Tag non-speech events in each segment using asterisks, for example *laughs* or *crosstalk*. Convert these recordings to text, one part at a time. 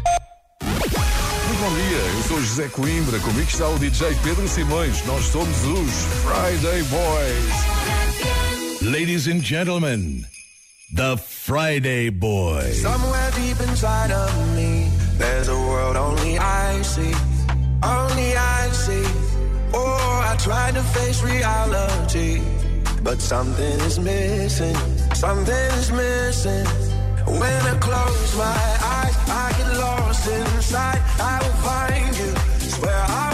Boys. Muito bom dia, eu sou José Coimbra, comigo está o DJ Pedro Simões. Nós somos os Friday Boys. Ladies and gentlemen, the Friday Boys. Somewhere deep inside of me, there's a world only I see. Only I see. Oh, I tried to face reality, but something is missing. Something is missing. When I close my eyes, I get lost inside. I will find you. Swear I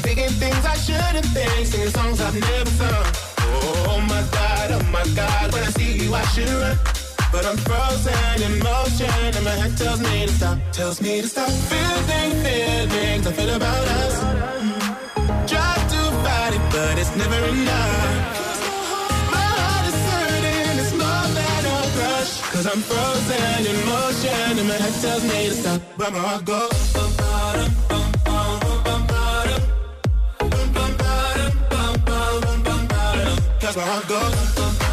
I'm thinking things I shouldn't think, singing songs I've never sung. Oh my god, oh my god, when I see you I should run. But I'm frozen in motion, and my head tells me to stop, tells me to stop. Feeling feelings I feel about us. Try to fight it, but it's never enough. My heart is hurting, it's more than a crush. Cause I'm frozen in motion, and my head tells me to stop, but my heart goes. that's where I go.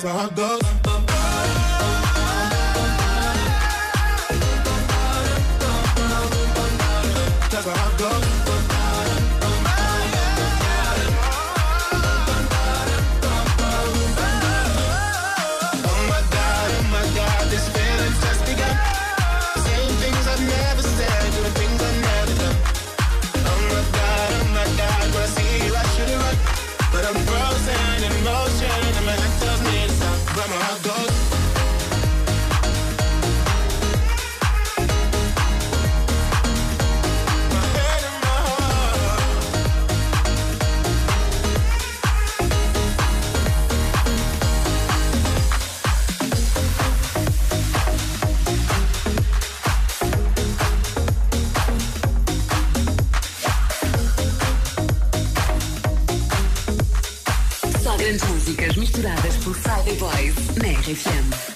that's where I go. misturadas por Friday Boys na RFM.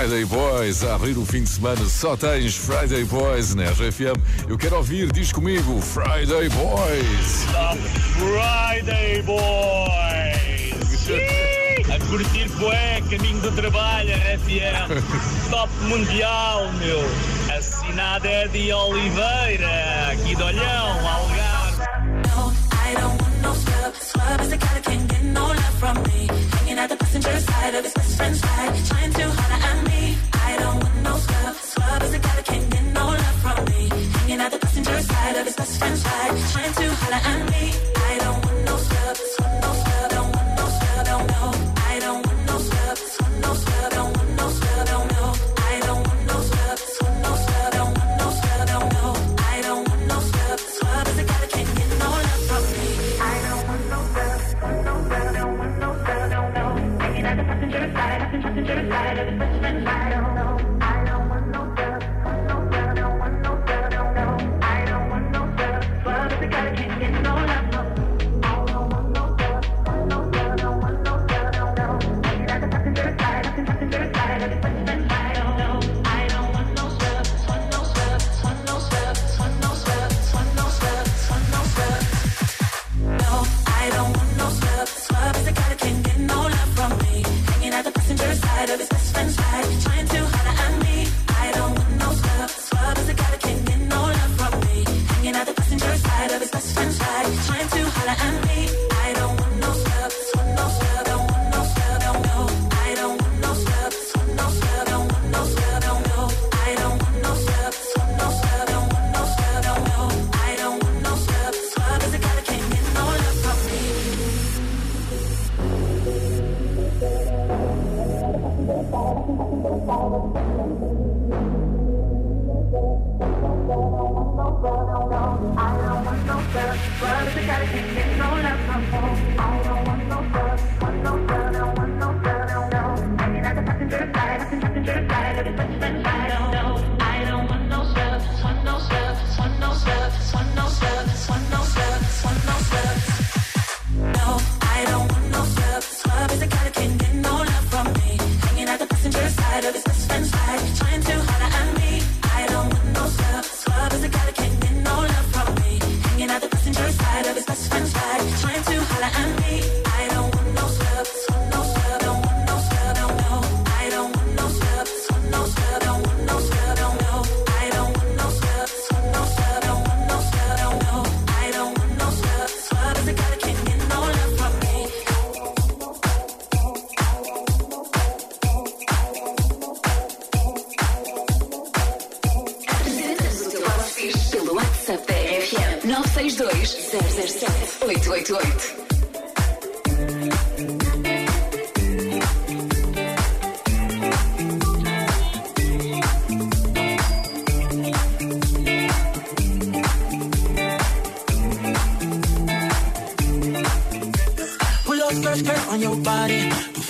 Friday Boys, a abrir o fim de semana só tens Friday Boys na né? RFM. Eu quero ouvir, diz comigo, Friday Boys. Friday Boys. *laughs* a curtir bué, caminho do trabalho, RFM. Top mundial, meu. Assinada é de Oliveira, aqui de Olhão, Algarve. No, I don't want no scrub. Scrub is a cat that can't get no love from me. Hanging at the passenger side of his best friend's ride. Trying too hard, I'm don't want no scrub. Scrub is a guy can't get no love from me. Hanging out the passenger side of his best friend's trying to holler at me. I don't want no scrub. Scrub, no scrub. Don't want no scrub. Don't know. I don't want no scrub. Scrub, no scrub. Don't want no scrub. Don't know. I don't want no scrub. Scrub, no scrub. Don't want no scrub. Don't know. I don't want no scrub. Want no scrub. Don't want no scrub. Don't know. Hanging out the passenger side, passenger side side of his best friend's life. Trying to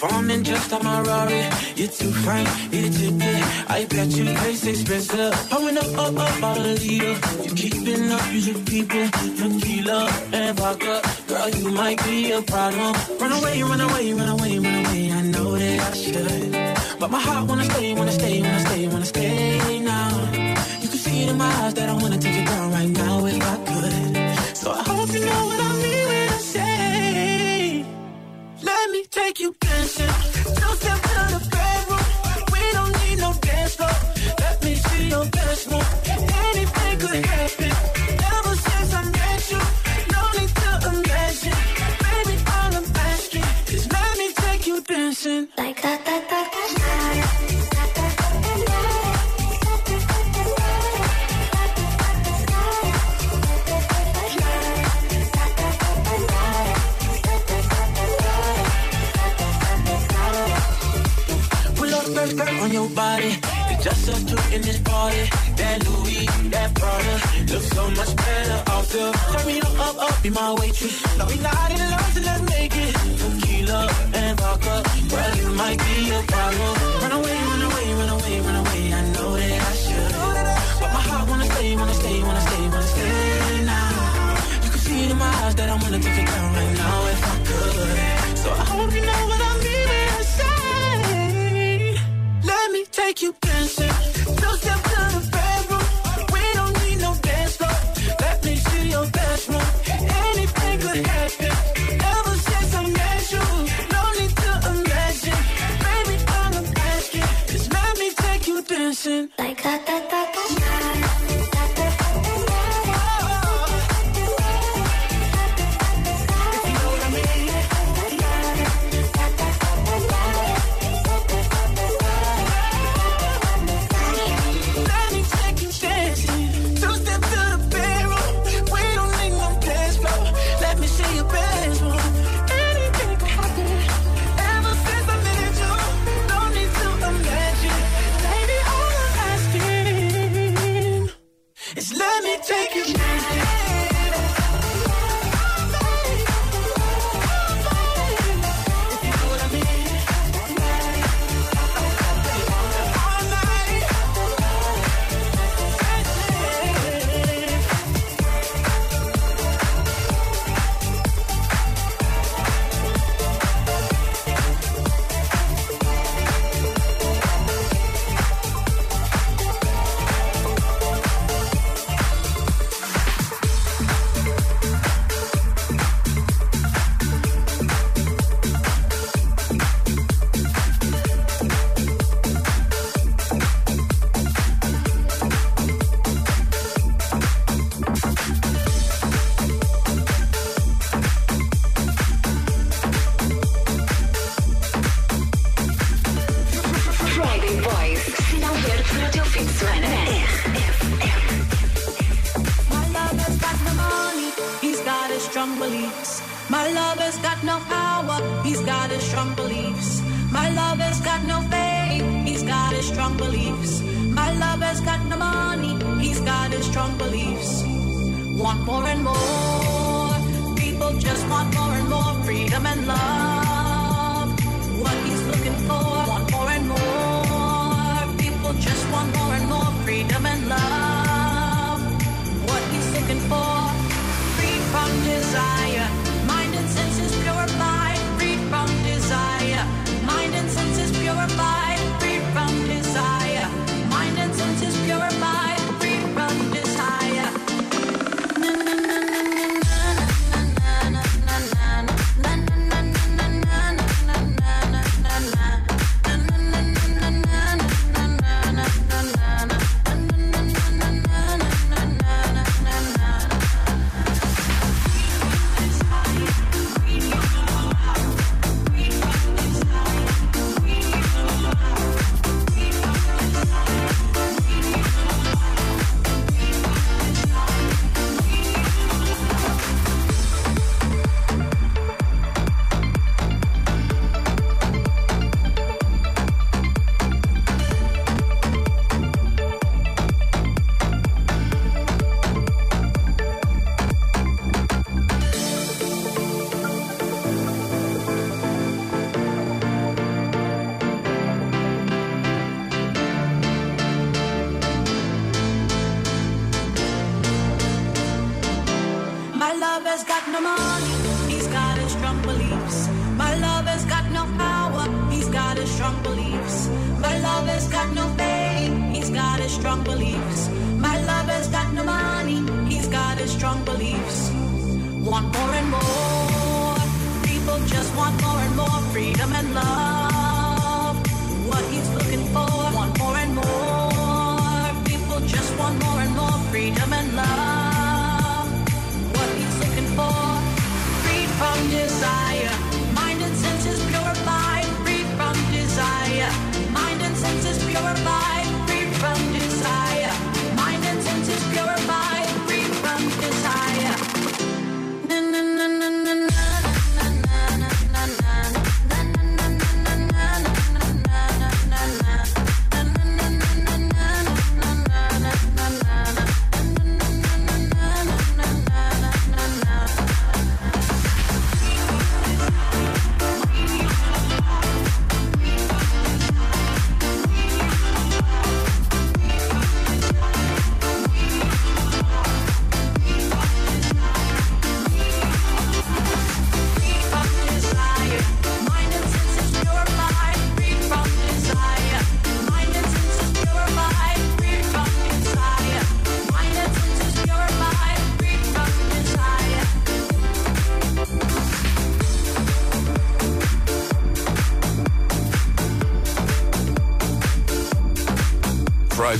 Performing just on my Rari. You're too fine, you're too good. I bet you taste expensive. Pouring up, up, up out the leader. You keeping up, you the people. Tequila and vodka. Girl, you might be a problem. Run away, run away, run away, run away. I know that I should. But my heart wanna stay, wanna stay, wanna stay, wanna stay now. You can see it in my eyes that I wanna take it down right now if I could. So I hope you know what I mean when I say. Let me take you. Two step to the bedroom. We don't need no dance floor. Let me see your best move. On your body. It's just us two in this party. That Louis, that Prada, looks so much better off the. Turn me up, up, be my waitress. No, we not in love, so let's make it. Tequila and vodka, well, you might be a problem. Run away, run away, run away, run away. I know that I should. But my heart wanna stay, wanna stay, wanna stay, wanna stay now. You can see it in my eyes that I wanna take it down right now if I could. So I hope you know what I mean make you.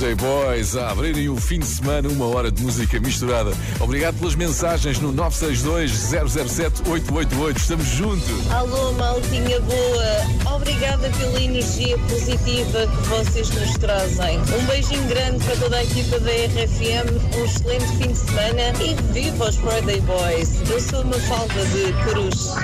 Friday Boys a abrirem o fim de semana, uma hora de música misturada. Obrigado pelas mensagens no 962-007-888. Estamos juntos. Alô, maltinha boa. Obrigada pela energia positiva que vocês nos trazem. Um beijinho grande para toda a equipa da RFM. Um excelente fim de semana e viva os Friday Boys. Eu sou uma falda de Cruz.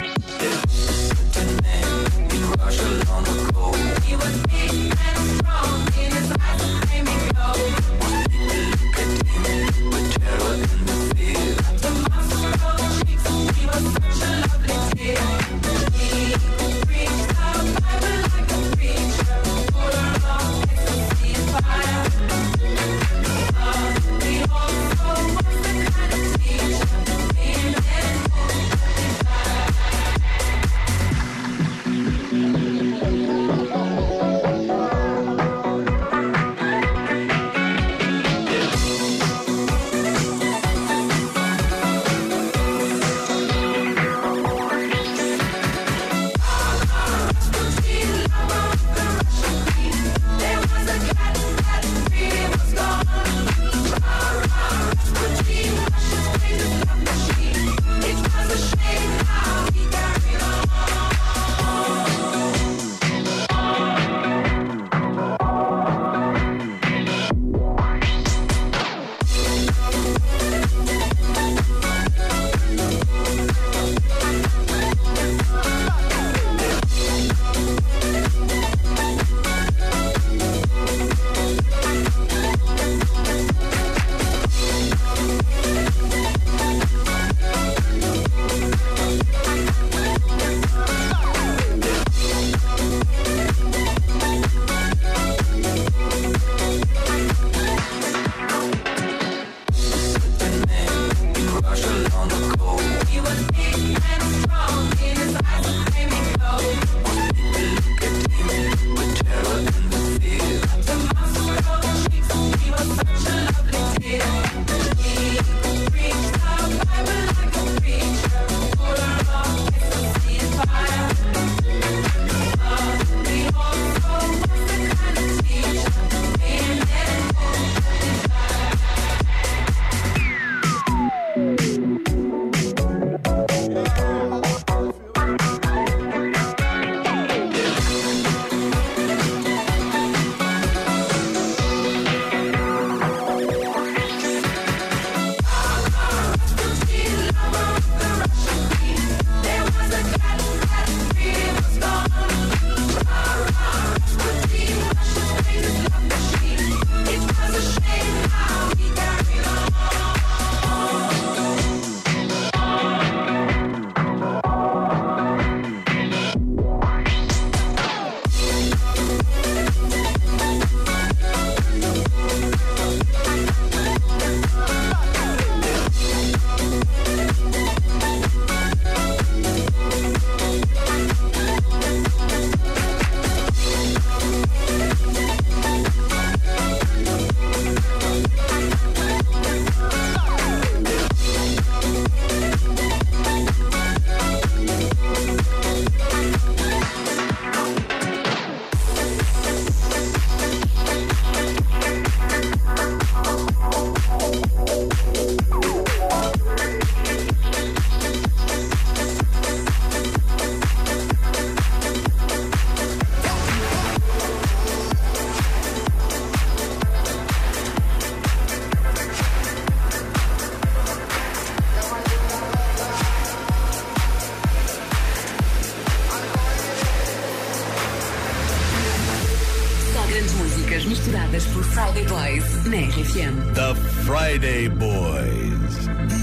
Friday Boys.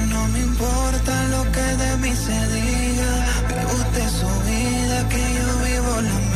No me importa lo que de mí se diga, me gusta su vida que yo vivo la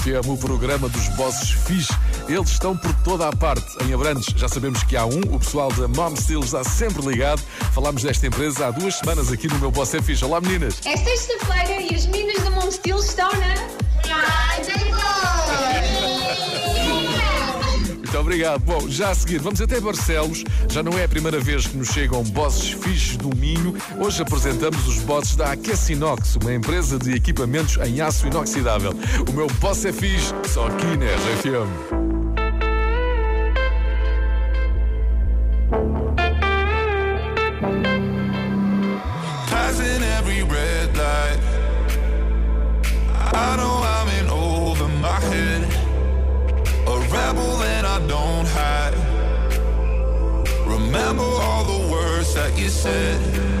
FM, o programa dos bosses fis. Eles estão por toda a parte. Em Abrantes já sabemos que há um, o pessoal da Mom Steel está sempre ligado. Falámos desta empresa há duas semanas aqui no meu Boss é Fixe. Olá meninas! É sexta-feira e as meninas da Mom Steel estão na... Rádio muito obrigado. Bom, já a seguir, vamos até Barcelos. Já não é a primeira vez que nos chegam bosses fixes do Minho. Hoje apresentamos os bosses da Aquecinox, uma empresa de equipamentos em aço inoxidável. O meu boss é fixe, só aqui na RFM. I know I'm in over my head. A rebel don't hide. Remember all the words that you said.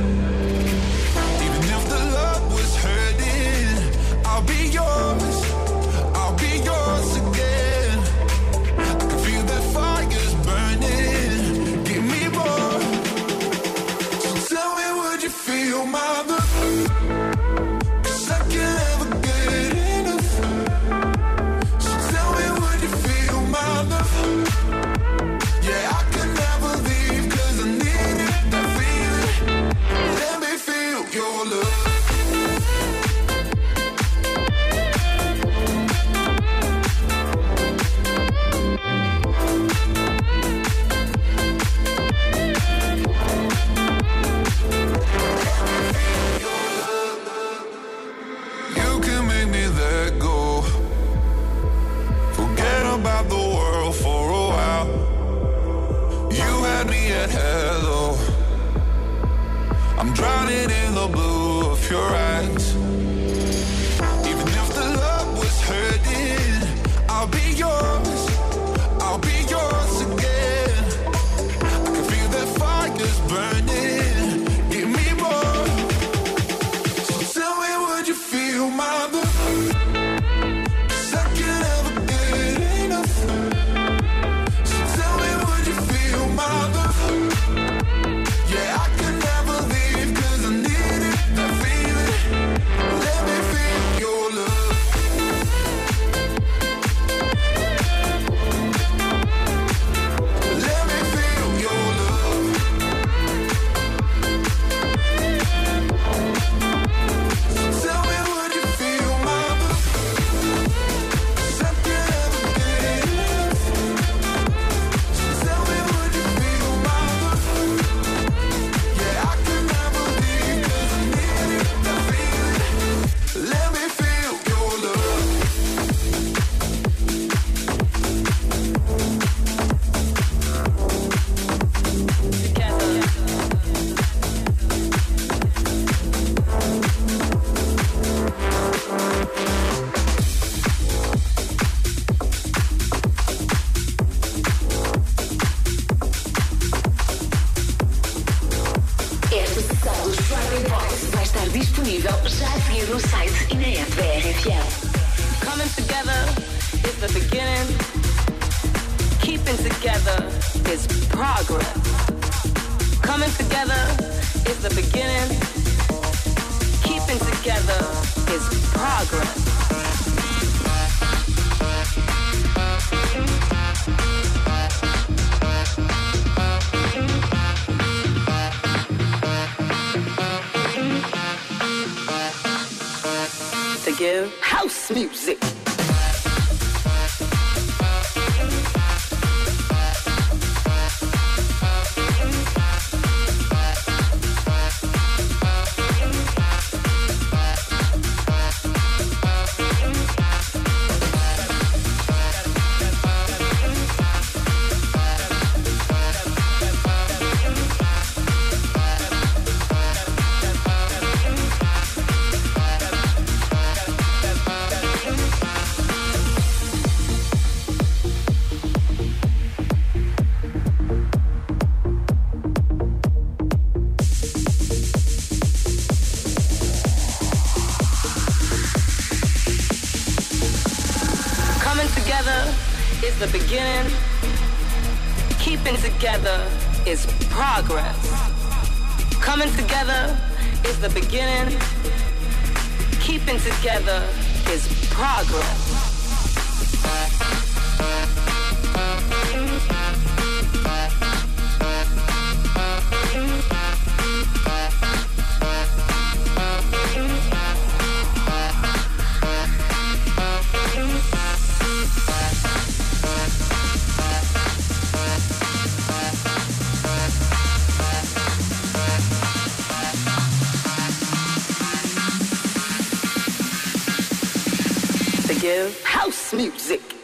in the blue. contido já a seguir site e na app da RFM. Coming together is the beginning. Keeping together is progress. Coming together is the beginning. Keeping together is progress. house music. Keeping together is progress. House music.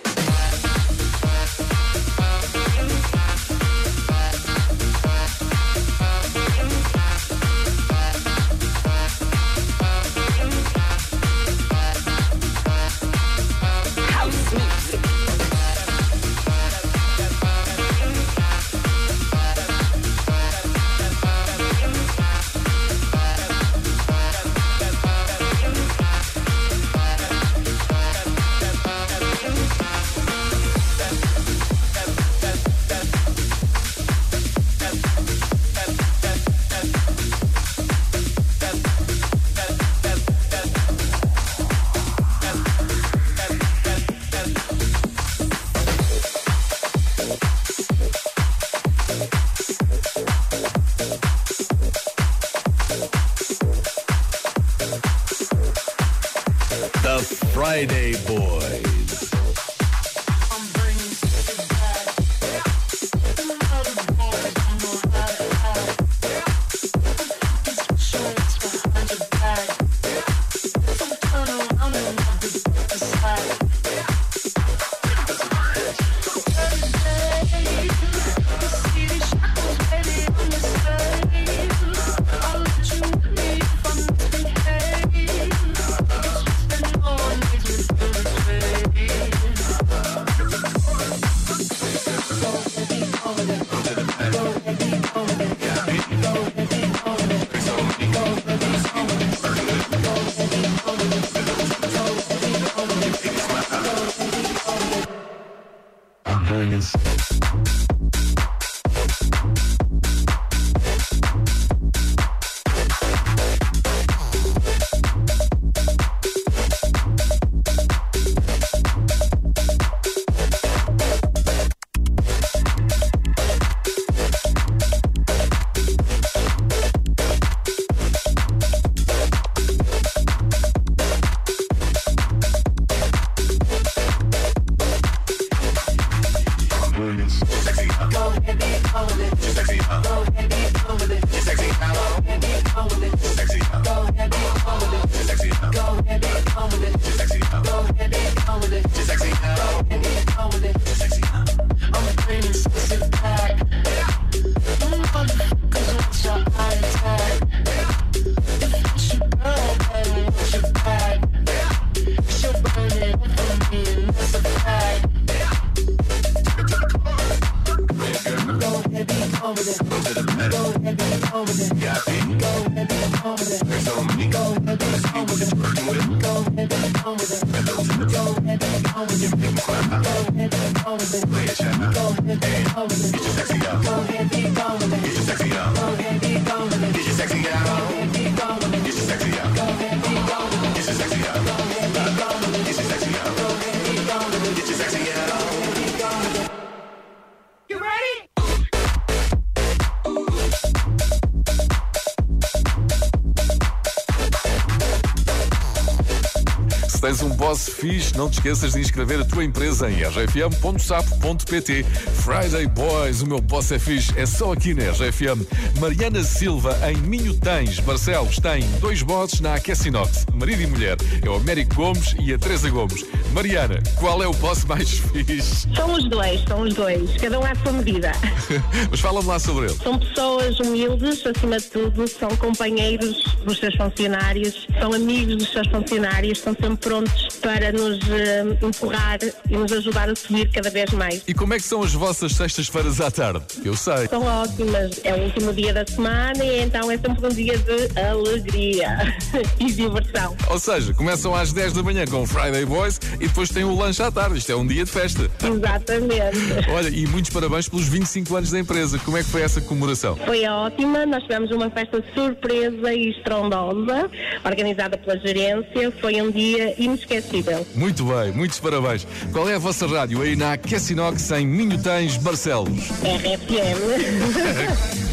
Tens Fish. Não te esqueças de inscrever a tua empresa em rfm.sapo.pt. Friday Boys, o meu boss é fixe, é só aqui na RFM. Mariana Silva, em Minhotães, Barcelos, tem dois bosses na Aquecinox. Marido e mulher. É o Américo Gomes e a Teresa Gomes. Mariana, qual é o boss mais fixe? São os dois, são os dois. Cada um à sua medida. *laughs* Mas fala-me lá sobre ele. São pessoas humildes, acima de tudo, são companheiros dos seus funcionários, são amigos dos seus funcionários, estão sempre prontos para nos eh, empurrar e nos ajudar a subir cada vez mais. E como é que são as vossas sextas-feiras à tarde? Eu sei. São ótimas. É o último dia da semana e então é sempre um dia de alegria *laughs* e diversão. Ou seja, começam às 10 da manhã com o Friday Boys e depois têm o lanche à tarde. Isto é um dia de festa. Exatamente. *laughs* Olha, e muitos parabéns pelos 25 anos da empresa. Como é que foi essa comemoração? Foi ótima, nós tivemos uma festa surpresa e estrondosa, organizada pela gerência. Foi um dia inesquecível. Muito bem, muitos parabéns. Qual é a vossa rádio aí na Aquecinox em Minhotães, Barcelos? RFM. *laughs*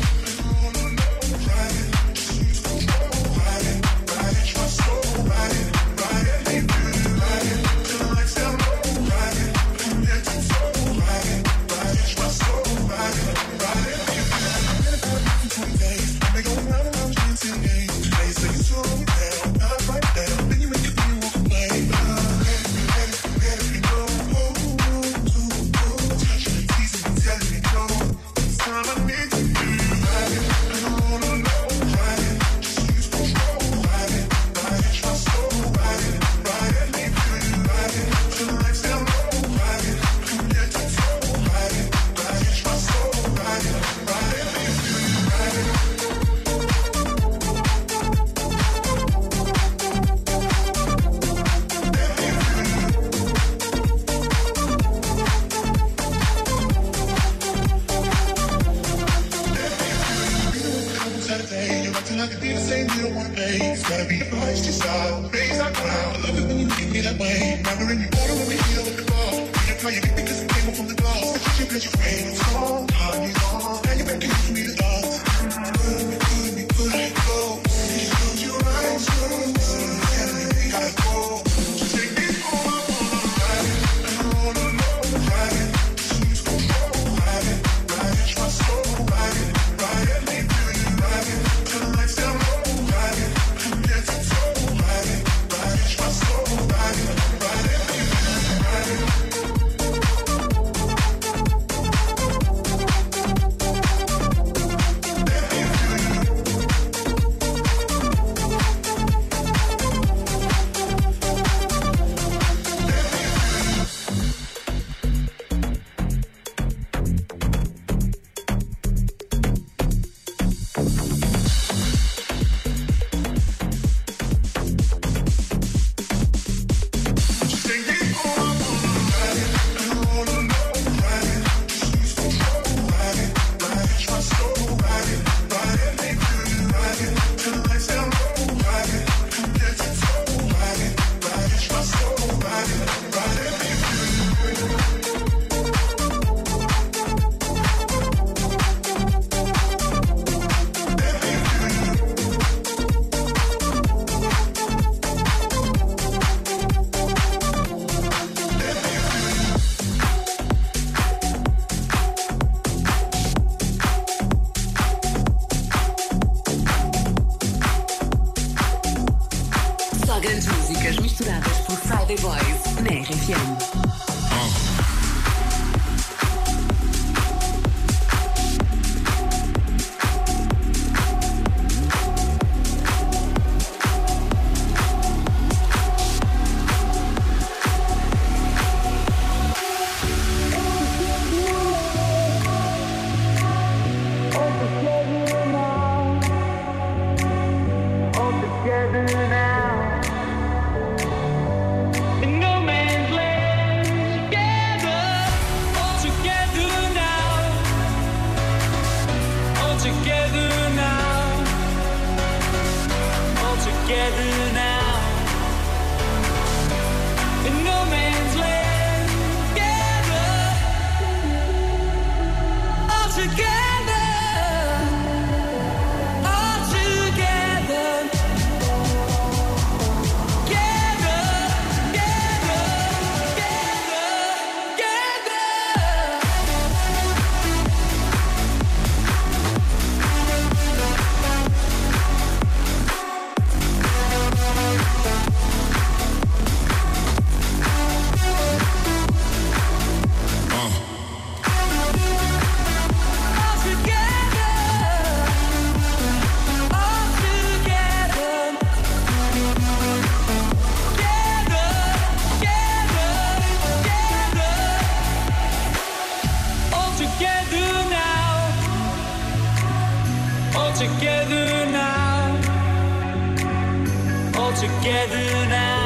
together now.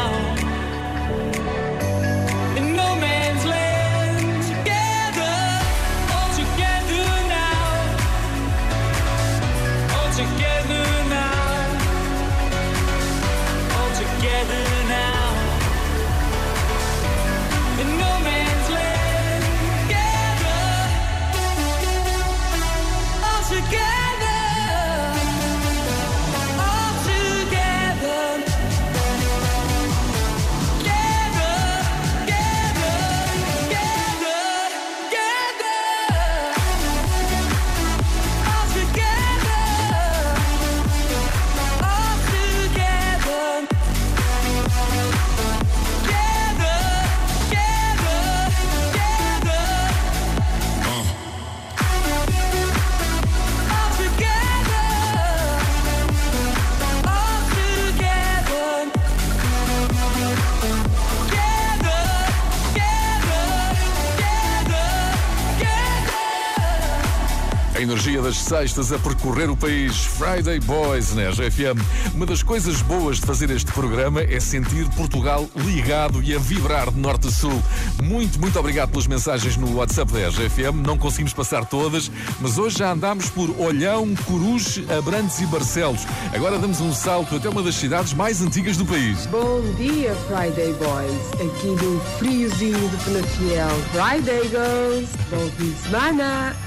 sextas a percorrer o país. Friday Boys na né? GFM. Uma das coisas boas de fazer este programa é sentir Portugal ligado e a vibrar de norte a sul. Muito, muito obrigado pelas mensagens no WhatsApp da GFM. Não conseguimos passar todas, mas hoje já andámos por Olhão, Coruche, Abrantes e Barcelos. Agora damos um salto até uma das cidades mais antigas do país. Bom dia, Friday Boys. Aqui do friozinho de Penafiel. Friday Girls. Bom fim de semana.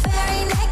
very next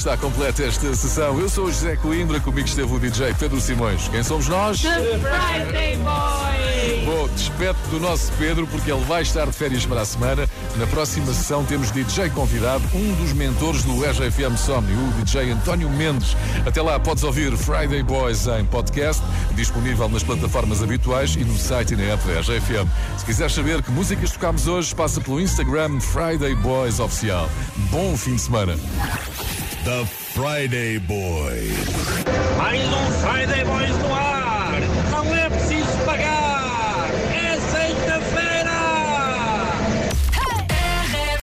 Está completa esta sessão. Eu sou o José Coimbra, comigo esteve o DJ Pedro Simões. Quem somos nós? The Friday Boy! Bom, despete do nosso Pedro, porque ele vai estar de férias para a semana. Na próxima sessão temos DJ convidado, um dos mentores do RFM Somni, o DJ António Mendes. Até lá podes ouvir Friday Boys em podcast, disponível nas plataformas habituais e no site e na app da RFM. Se quiseres saber que músicas tocamos hoje, passa pelo Instagram Friday Boys Oficial. Bom fim de semana. The Friday Boys. Mais um Friday Boys no ar.